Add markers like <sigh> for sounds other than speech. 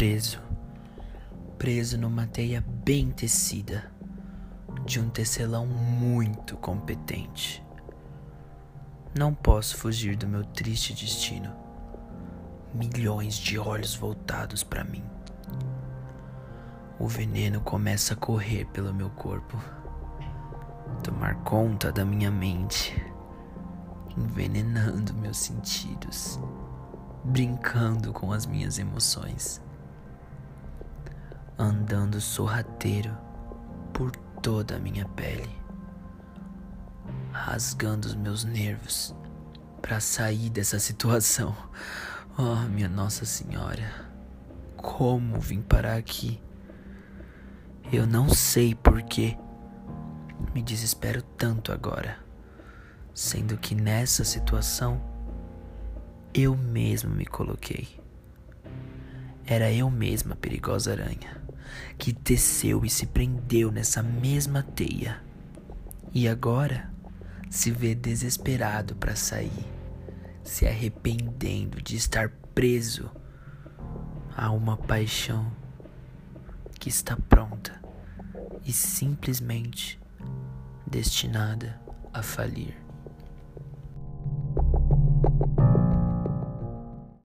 preso, preso numa teia bem tecida de um tecelão muito competente. Não posso fugir do meu triste destino. Milhões de olhos voltados para mim. O veneno começa a correr pelo meu corpo, tomar conta da minha mente, envenenando meus sentidos, brincando com as minhas emoções, andando sorrateiro por toda a minha pele, rasgando os meus nervos para sair dessa situação. <laughs> Oh, minha Nossa Senhora, como vim parar aqui? Eu não sei porquê. Me desespero tanto agora, sendo que nessa situação eu mesmo me coloquei. Era eu mesma a perigosa aranha que teceu e se prendeu nessa mesma teia e agora se vê desesperado para sair, se arrependendo de estar preso a uma paixão que está pronta e simplesmente destinada a falir.